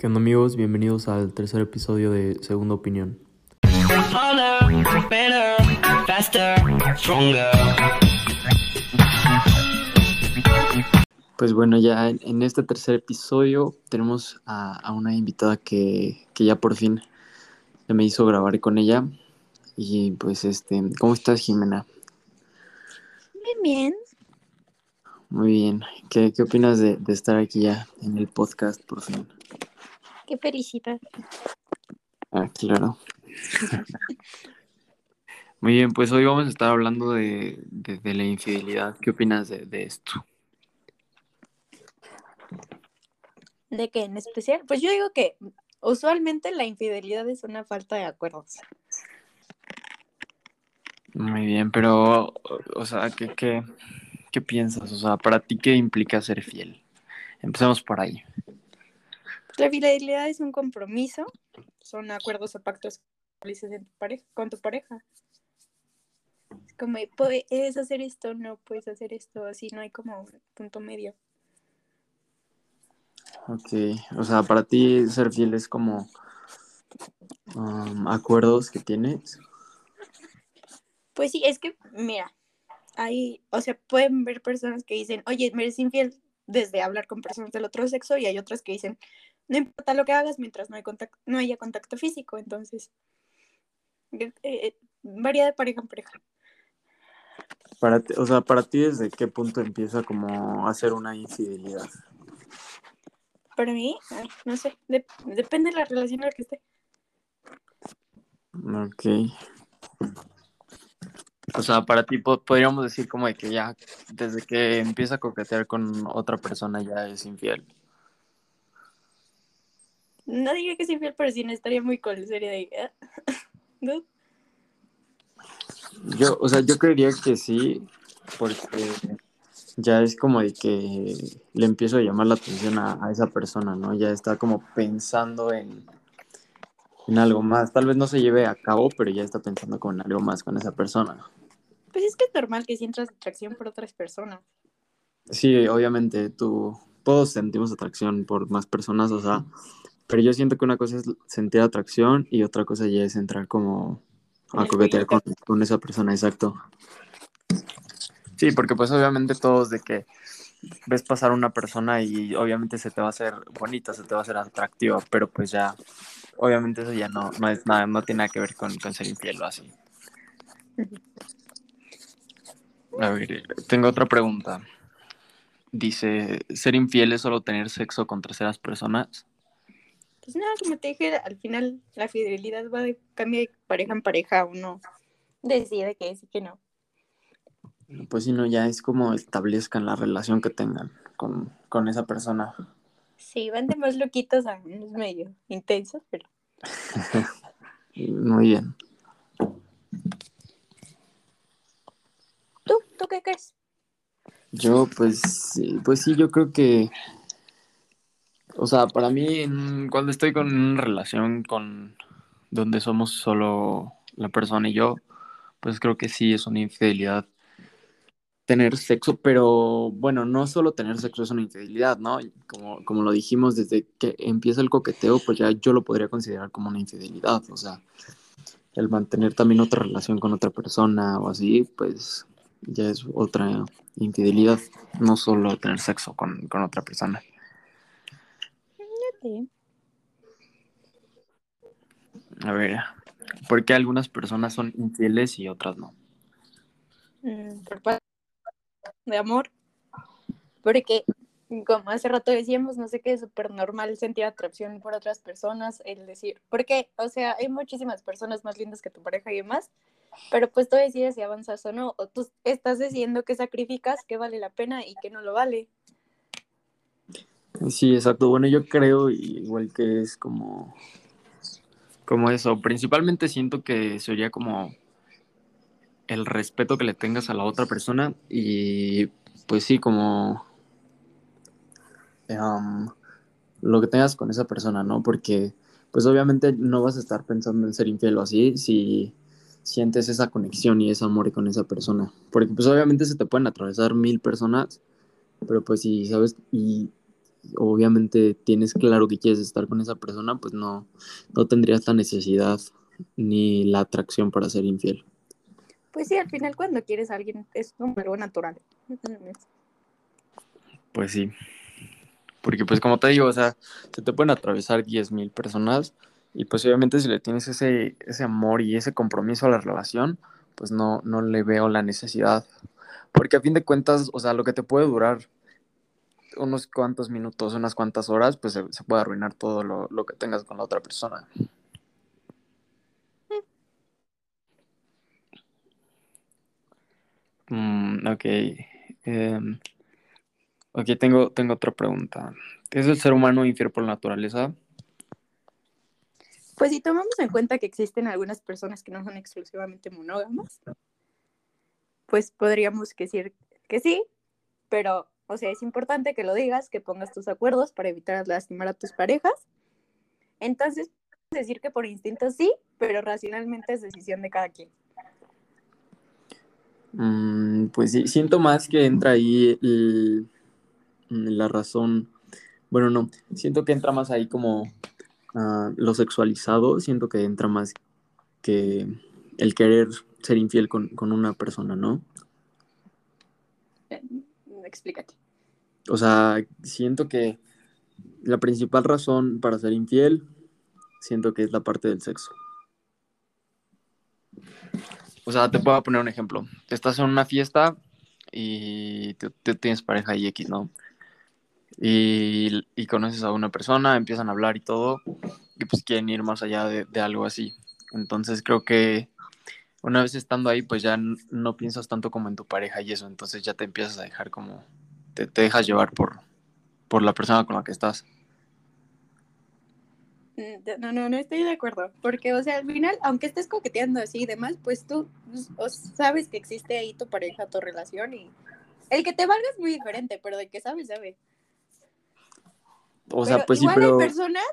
¿Qué onda amigos? Bienvenidos al tercer episodio de Segunda Opinión. Pues bueno, ya en, este tercer episodio tenemos a, una invitada que, que, ya por fin se me hizo grabar con ella. Y pues este, ¿cómo estás Jimena? Bien, bien. Muy bien. ¿Qué, qué opinas de, de estar aquí ya en el podcast por fin? Qué felicidad. Ah, claro. Muy bien, pues hoy vamos a estar hablando de, la infidelidad. ¿Qué opinas de, esto? ¿De qué en especial? Pues yo digo que usualmente la infidelidad es una falta de acuerdos. Muy bien, pero, o sea, ¿qué, qué, qué piensas? O sea, ¿para ti qué implica ser fiel? Empecemos por ahí. La fidelidad es un compromiso, son acuerdos o pactos en tu pareja, con tu pareja. Es como, puedes hacer esto, no puedes hacer esto, así no hay como punto medio. Ok, o sea, para ti ser fiel es como um, acuerdos que tienes. Pues sí, es que, mira, hay, o sea, pueden ver personas que dicen, oye, me eres infiel desde hablar con personas del otro sexo y hay otras que dicen, no importa lo que hagas mientras no, hay contacto, no haya contacto físico, entonces eh, eh, varía de pareja en pareja. Para o sea, para ti desde qué punto empieza como a ser una infidelidad? Para mí, no sé, depende de la relación en la que esté. Ok. O sea, para ti podríamos decir como de que ya desde que empieza a coquetear con otra persona ya es infiel. No diría que es infiel, pero sí no estaría muy cool, sería de... ¿No? Yo, o sea, yo creería que sí, porque ya es como de que le empiezo a llamar la atención a, esa persona, ¿no? Ya está como pensando en, en algo más. Tal vez no se lleve a cabo, pero ya está pensando con algo más con esa persona. Pues es que es normal que sientas atracción por otras personas. Sí, obviamente, tú, todos sentimos atracción por más personas, o sea, pero yo siento que una cosa es sentir atracción y otra cosa ya es entrar como a coquetear con, esa persona, exacto. Sí, porque pues obviamente todos de que ves pasar una persona y obviamente se te va a hacer bonita, se te va a hacer atractiva, pero pues ya, obviamente eso ya no, no es nada, no tiene nada que ver con, con ser infiel o así. A ver, tengo otra pregunta. Dice, ¿ser infiel es solo tener sexo con terceras personas? Pues nada, como te dije, al final la fidelidad va de cambio de pareja en pareja, uno decide que sí que no. Pues si no, ya es como establezcan la relación que tengan con, esa persona. Sí, van de más loquitos a unos medio intensos, pero. Muy bien. ¿Tú? ¿Tú qué crees? Yo, pues, pues sí, yo creo que o sea, para mí, cuando estoy con una relación con donde somos solo la persona y yo, pues creo que sí es una infidelidad tener sexo, pero bueno, no solo tener sexo es una infidelidad, ¿no? Como, como lo dijimos, desde que empieza el coqueteo, pues ya yo lo podría considerar como una infidelidad, o sea, el mantener también otra relación con otra persona o así, pues ya es otra infidelidad, no solo tener sexo con, con otra persona. A ver, ¿por qué algunas personas son infieles y otras no? Mm, por parte de amor. Porque, como hace rato decíamos, no sé qué es súper normal sentir atracción por otras personas, el decir, porque, o sea, hay muchísimas personas más lindas que tu pareja y demás, pero pues tú decides si avanzas o no, o tú estás diciendo que sacrificas, que vale la pena y que no lo vale. Sí, exacto. Bueno, yo creo igual que es como, como eso. Principalmente siento que sería como el respeto que le tengas a la otra persona y pues sí, como um, lo que tengas con esa persona, ¿no? Porque pues obviamente no vas a estar pensando en ser infiel o así si sientes esa conexión y ese amor con esa persona. Porque pues obviamente se te pueden atravesar mil personas, pero pues si sabes obviamente tienes claro que quieres estar con esa persona, pues no, no tendrías la necesidad ni la atracción para ser infiel. Pues sí, al final cuando quieres a alguien es como algo natural. Pues sí. Porque pues como te digo, o sea, se te pueden atravesar 10.000 personas y pues obviamente si le tienes ese, ese amor y ese compromiso a la relación, pues no, no le veo la necesidad. Porque a fin de cuentas, o sea, lo que te puede durar unos cuantos minutos, unas cuantas horas, pues se, puede arruinar todo lo, lo, que tengas con la otra persona. Mm, ok. Em, ok, tengo, tengo otra pregunta. ¿Es el ser humano infiel por naturaleza? Pues si tomamos en cuenta que existen algunas personas que no son exclusivamente monógamas, pues podríamos decir que sí, pero, o sea, es importante que lo digas, que pongas tus acuerdos para evitar lastimar a tus parejas. Entonces, decir que por instinto sí, pero racionalmente es decisión de cada quien. Mm, pues sí, siento más que entra ahí la razón. Bueno, no, siento que entra más ahí como uh, lo sexualizado, siento que entra más que el querer ser infiel con, con una persona, ¿no? Eh, explícate. O sea, siento que la principal razón para ser infiel, siento que es la parte del sexo. O sea, te puedo poner un ejemplo. Estás en una fiesta y tú, tienes pareja y X, ¿no? Y, y, conoces a una persona, empiezan a hablar y todo, y pues quieren ir más allá de, de algo así. Entonces creo que una vez estando ahí, pues ya no piensas tanto como en tu pareja y eso, entonces ya te empiezas a dejar como, te, te dejas llevar por, por la persona con la que estás. Mm, no, no, no estoy de acuerdo, porque, o sea, al final, aunque estés coqueteando así y demás, pues tú pues, sabes que existe ahí tu pareja, tu relación y el que te valga es muy diferente, pero de que sabes, sabe. O sea, pues igual sí, pero... hay personas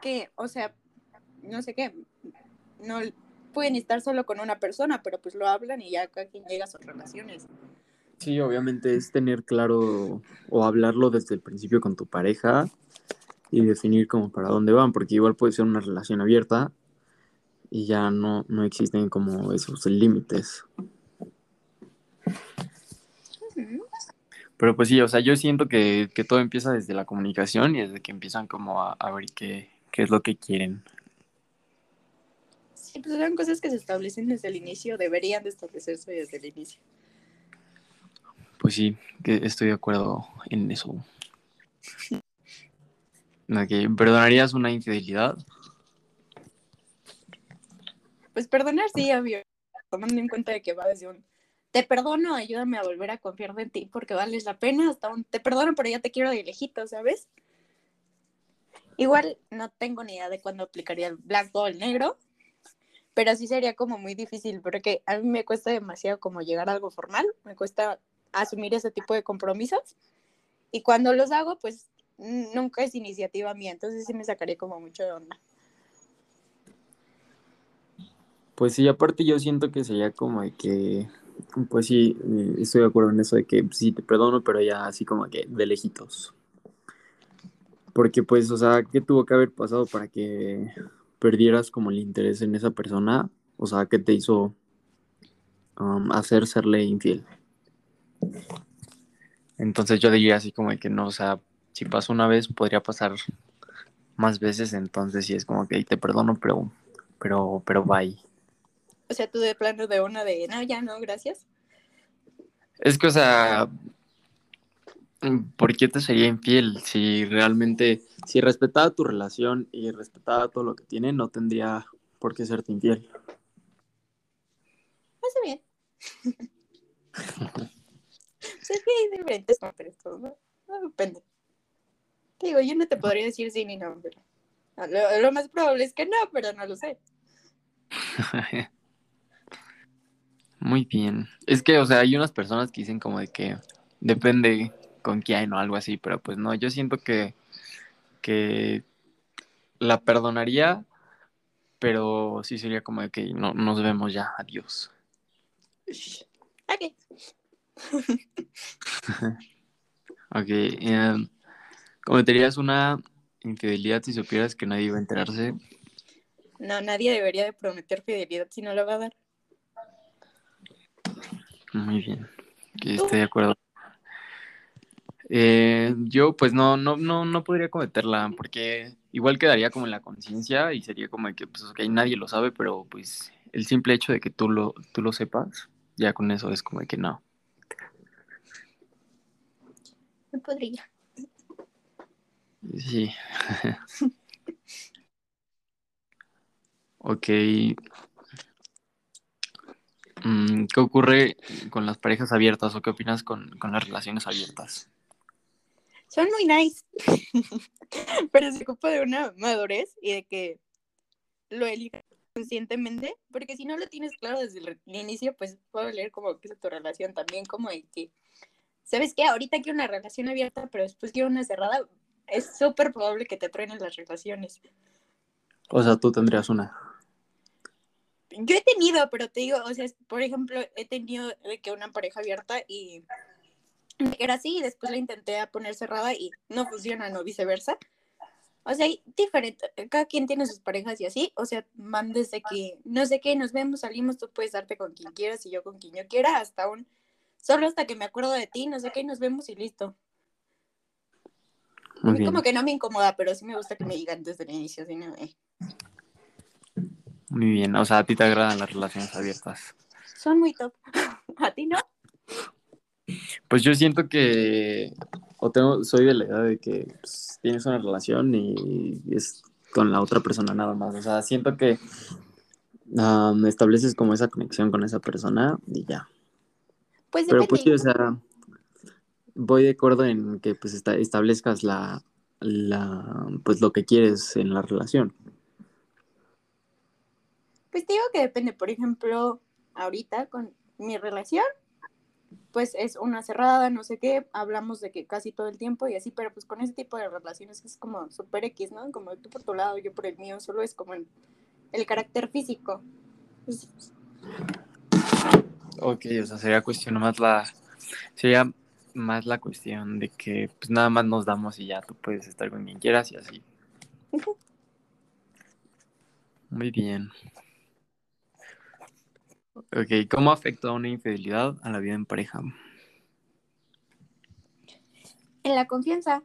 que, o sea, no sé qué, no pueden estar solo con una persona, pero pues lo hablan y ya cada quien llega a sus relaciones. Sí, obviamente es tener claro o hablarlo desde el principio con tu pareja y definir como para dónde van, porque igual puede ser una relación abierta y ya no, no existen como esos límites. Pero pues sí, o sea, yo siento que, todo empieza desde la comunicación y desde que empiezan como a, a ver qué, qué es lo que quieren. Sí, pues son cosas que se establecen desde el inicio, deberían de establecerse desde el inicio. Pues sí, que estoy de acuerdo en eso. ¿Perdonarías una infidelidad? Pues perdonar sí, obvio. Tomando en cuenta de que va desde un te perdono, ayúdame a volver a confiar en ti porque vales la pena, hasta un te perdono, pero ya te quiero de lejito, ¿sabes? Igual no tengo ni idea de cuándo aplicaría el blanco o el negro, pero sí sería como muy difícil porque a mí me cuesta demasiado como llegar a algo formal, me cuesta asumir ese tipo de compromisos y cuando los hago pues nunca es iniciativa mía, entonces sí me sacaría como mucho de onda. Pues sí, aparte yo siento que sería como de que, pues sí, eh, estoy de acuerdo en eso de que sí te perdono, pero ya así como que de lejitos. Porque pues, o sea, ¿qué tuvo que haber pasado para que perdieras como el interés en esa persona, o sea, ¿qué te hizo um, hacer serle infiel? Entonces yo diría así como que no, o sea, si pasó una vez, podría pasar más veces, entonces sí es como que te perdono, pero, pero, pero bye. O sea, tú de plano de una de, no, ya no, gracias. Es que, o sea, ¿por qué te sería infiel? Si realmente, si respetaba tu relación y respetaba todo lo que tiene, no tendría por qué serte infiel. Hace bien. que hay diferentes contextos, ¿no? No depende. Te digo, yo no te podría decir sí ni no, pero lo, lo más probable es que no, pero no lo sé. Muy bien. Es que, o sea, hay unas personas que dicen como de que depende con quién o algo así, pero pues no, yo siento que, que la perdonaría, pero sí sería como de que no, nos vemos ya, adiós. Ok. ok, em, ¿Cometerías una infidelidad si supieras que nadie iba a enterarse? No, nadie debería de prometer fidelidad si no lo va a dar. Muy bien, estoy de acuerdo. Eh, yo pues no, no, no, no podría cometerla porque igual quedaría como en la conciencia y sería como de que pues ok, nadie lo sabe, pero pues el simple hecho de que tú lo, tú lo sepas, ya con eso es como de que no. No podría. Sí. ok. Mm, ¿Qué ocurre con las parejas abiertas o qué opinas con, con las relaciones abiertas? Son muy nice, pero se ocupa de una madurez y de que lo elijas conscientemente, porque si no lo tienes claro desde el inicio, pues puedo leer como que es tu relación también, como de que, ¿sabes qué? Ahorita quiero una relación abierta, pero después quiero una cerrada, es súper probable que te truenen las relaciones. O sea, tú tendrías una. Yo he tenido, pero te digo, o sea, por ejemplo, he tenido de que una pareja abierta y era así y después la intenté a poner cerrada y no funciona, no viceversa. O sea, hay diferente, cada quien tiene sus parejas y así, o sea, van desde que, no sé qué, nos vemos, salimos, tú puedes darte con quien quieras y yo con quien yo quiera, hasta un, solo hasta que me acuerdo de ti, no sé qué, nos vemos y listo. a mí como que no me incomoda, pero sí me gusta que me digan desde el inicio, así no, eh. Muy bien, o sea, a ti te agradan las relaciones abiertas. Son muy top. ¿A ti no? Pues yo siento que, o tengo, soy de la edad de que pues, tienes una relación y es con la otra persona nada más. O sea, siento que um, estableces como esa conexión con esa persona y ya. Pues Pero pues sí, o sea, voy de acuerdo en que pues esta- establezcas la, la, pues lo que quieres en la relación. Pues digo que depende, por ejemplo, ahorita con mi relación, pues es una cerrada, no sé qué, hablamos de que casi todo el tiempo y así, pero pues con ese tipo de relaciones es como super X, ¿no? Como tú por tu lado, yo por el mío, solo es como el, el carácter físico. Pues, Ok, o sea, sería cuestión más la, sería más la cuestión de que pues nada más nos damos y ya tú puedes estar con quien quieras y así. Muy bien. Ok, ¿cómo afecta una infidelidad a la vida en pareja? en la confianza.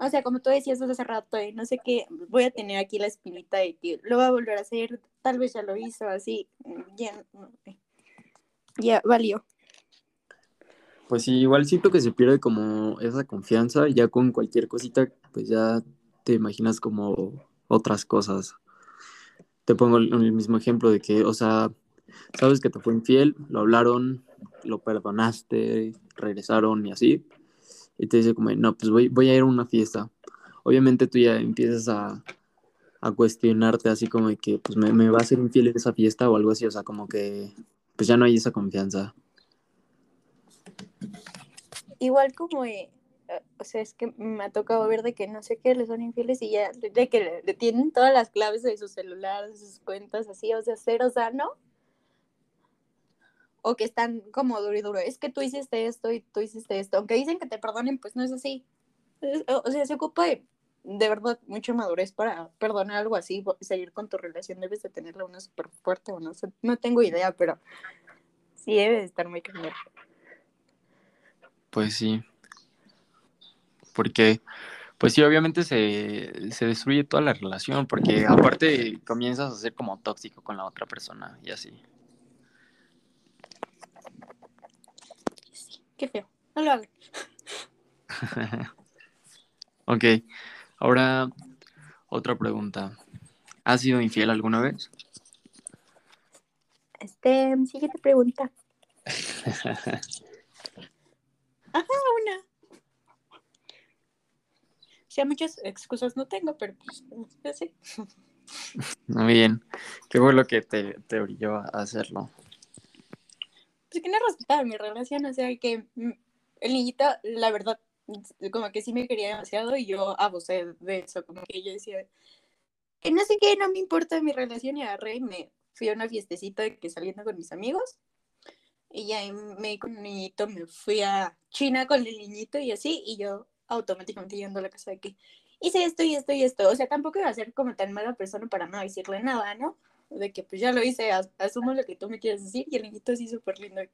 O sea, como tú decías hace rato, de no sé qué, voy a tener aquí la espinita de que lo va a volver a hacer, tal vez ya lo hizo, así, ya, ya valió. Pues sí, igual siento que se pierde como esa confianza, ya con cualquier cosita, pues ya te imaginas como otras cosas. Te pongo el, mismo ejemplo de que, o sea, sabes que te fue infiel, lo hablaron, lo perdonaste, regresaron y así, y te dice como, no, pues voy, voy a ir a una fiesta. Obviamente tú ya empiezas a, a cuestionarte así como de que, pues me, me va a ser infiel en esa fiesta o algo así, o sea, como que, pues ya no hay esa confianza. Igual como, eh, o sea, es que me ha tocado ver de que no sé qué le son infieles y ya, de que le, tienen todas las claves de su celular, de sus cuentas, así, o sea, cero sano. O que están como duro y duro. Es que tú hiciste esto y tú hiciste esto. Aunque dicen que te perdonen, pues no es así. O sea, se ocupa de, de verdad mucha madurez para perdonar algo así, seguir con tu relación. Debes de tenerla una súper fuerte o no. No tengo idea, pero sí debe de estar muy cañón. Pues sí. Porque, pues sí, obviamente se, se destruye toda la relación, porque aparte comienzas a ser como tóxico con la otra persona y así. Sí, qué feo. No lo hagan. Ok, ahora otra pregunta. ¿Has sido infiel alguna vez? Este, siguiente pregunta. Ajá, una. O sea, muchas excusas no tengo, pero pues. Muy bien. ¿Qué fue lo que te, te orilló a hacerlo? Pues que no respetaban mi relación, o sea, que mm, el niñito, la verdad, como que sí me quería demasiado y yo abusé de eso, como que yo decía, que no sé qué, no me importa mi relación y agarré y me fui a una fiestecita de que saliendo con mis amigos y ya me con el niñito, me fui a China con el niñito y así, y yo automáticamente yendo a la casa de que hice esto y esto y esto. O sea, tampoco iba a ser como tan mala persona para no decirle nada, ¿no? De que pues ya lo hice, asumo lo que tú me quieres decir y el niñito así súper lindo de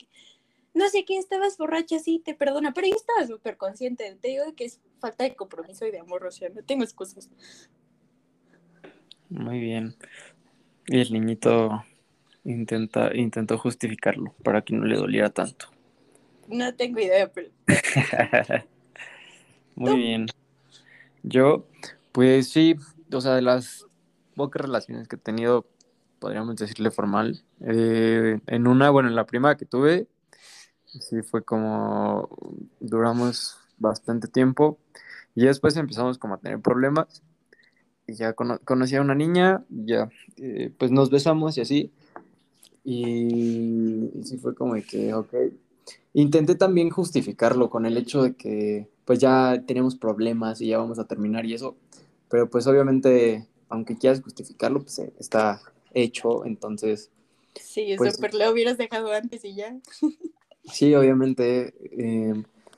no sé qué, estabas borracha, sí, te perdona, pero yo estaba súper consciente, te digo que es falta de compromiso y de amor, o sea, no tengo excusas. Muy bien. Y el niñito intenta, intentó justificarlo para que no le doliera tanto. No tengo idea, pero... Muy bien. Yo, pues sí, o sea, de las pocas relaciones que he tenido, podríamos decirle formal, eh, en una, bueno, en la prima que tuve, sí fue como, duramos bastante tiempo. Y después empezamos como a tener problemas. Y ya conocí a una niña, ya, eh, pues nos besamos y así, y, y sí fue como de que, ok, intenté también justificarlo con el hecho de que pues ya tenemos problemas y ya vamos a terminar y eso, pero pues obviamente, aunque quieras justificarlo, pues eh, está hecho, entonces... Sí, pues, súper lo hubieras dejado antes y ya. sí, obviamente eh,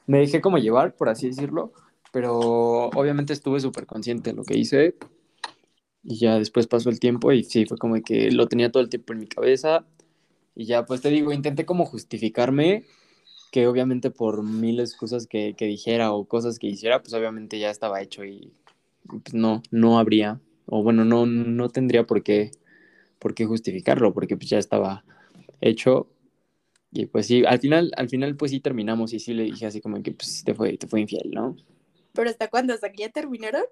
me dejé como llevar, por así decirlo, pero obviamente estuve súper consciente de lo que hice y ya después pasó el tiempo y sí, fue como que lo tenía todo el tiempo en mi cabeza y ya pues te digo, intenté como justificarme que obviamente por miles cosas que, que, dijera o cosas que hiciera, pues obviamente ya estaba hecho y pues no, no habría, o bueno, no, no tendría por qué, por qué justificarlo, porque pues ya estaba hecho. Y pues sí, al final, al final pues sí terminamos y sí le dije así como que pues te fue, te fue infiel, ¿no? ¿Pero hasta cuándo? ¿Hasta que ya terminaron?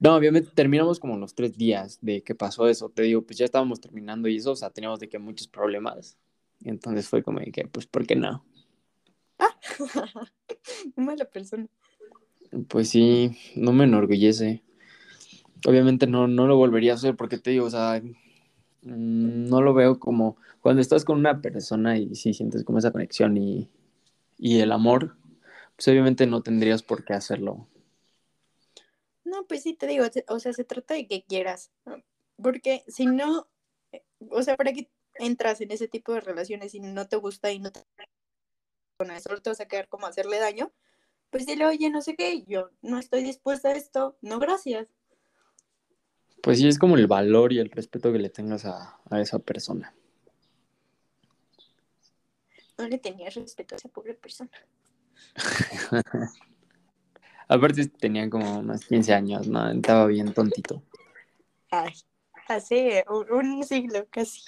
No, obviamente terminamos como los tres días de que pasó eso. Te digo, pues ya estábamos terminando y eso, o sea, teníamos de que muchos problemas. Y entonces fue como de que, pues, ¿por qué no? Ah, mala persona. Pues sí, no me enorgullece. Obviamente no, no lo volvería a hacer porque te digo, o sea, no lo veo como cuando estás con una persona y sí sientes como esa conexión y, y el amor, pues obviamente no tendrías por qué hacerlo. No, pues sí, te digo, o sea, se trata de que quieras, porque si no, eh, o sea, ¿para qué entras en ese tipo de relaciones y no te gusta y no te con solo te vas a quedar como hacerle daño, pues dile, oye, no sé qué, yo no estoy dispuesta a esto, no, gracias. Pues sí, es como el valor y el respeto que le tengas a, esa persona. No le tenías respeto a esa pobre persona. Aparte tenía como unos 15 años, ¿no? Estaba bien tontito. Ay, hace un, siglo casi.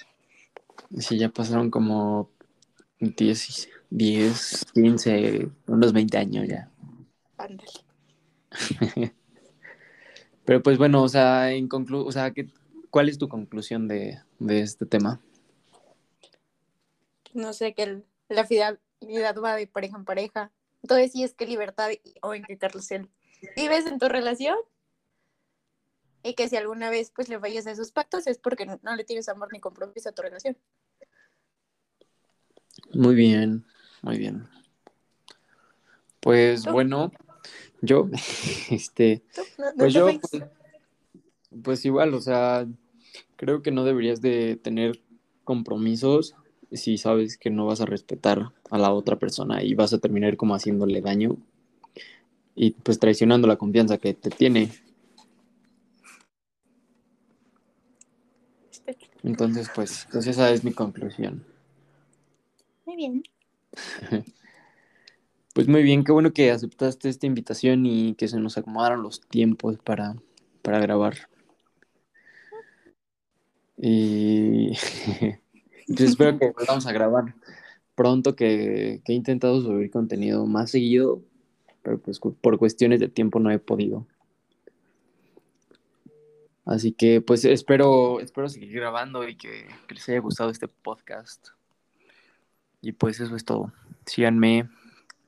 Sí, ya pasaron como 10, 10, 15, unos 20 años ya. Pero pues bueno, o sea, en conclu o sea, ¿cuál es tu conclusión de, este tema? No sé, que la fidelidad va de pareja en pareja. Entonces, sí es que libertad o en qué carrusel vives en tu relación y que si alguna vez pues le fallas a esos pactos es porque no le tienes amor ni compromiso a tu relación. Muy bien. Muy bien. Pues bueno, yo, este, pues yo, pues, pues, igual, o sea, creo que no deberías de tener compromisos si sabes que no vas a respetar a la otra persona y vas a terminar como haciéndole daño y pues traicionando la confianza que te tiene. Entonces, pues, pues esa es mi conclusión. Muy bien. Pues muy bien, qué bueno que aceptaste esta invitación y que se nos acomodaron los tiempos para, para grabar. Y pues espero que volvamos a grabar pronto, que, que, he intentado subir contenido más seguido, pero pues por cuestiones de tiempo no he podido. Así que pues espero, espero seguir grabando y que les haya gustado este podcast. Y pues eso es todo. Síganme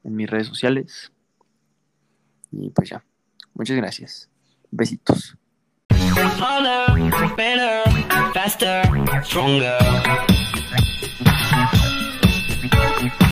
en mis redes sociales. Y pues ya. Muchas gracias. Besitos.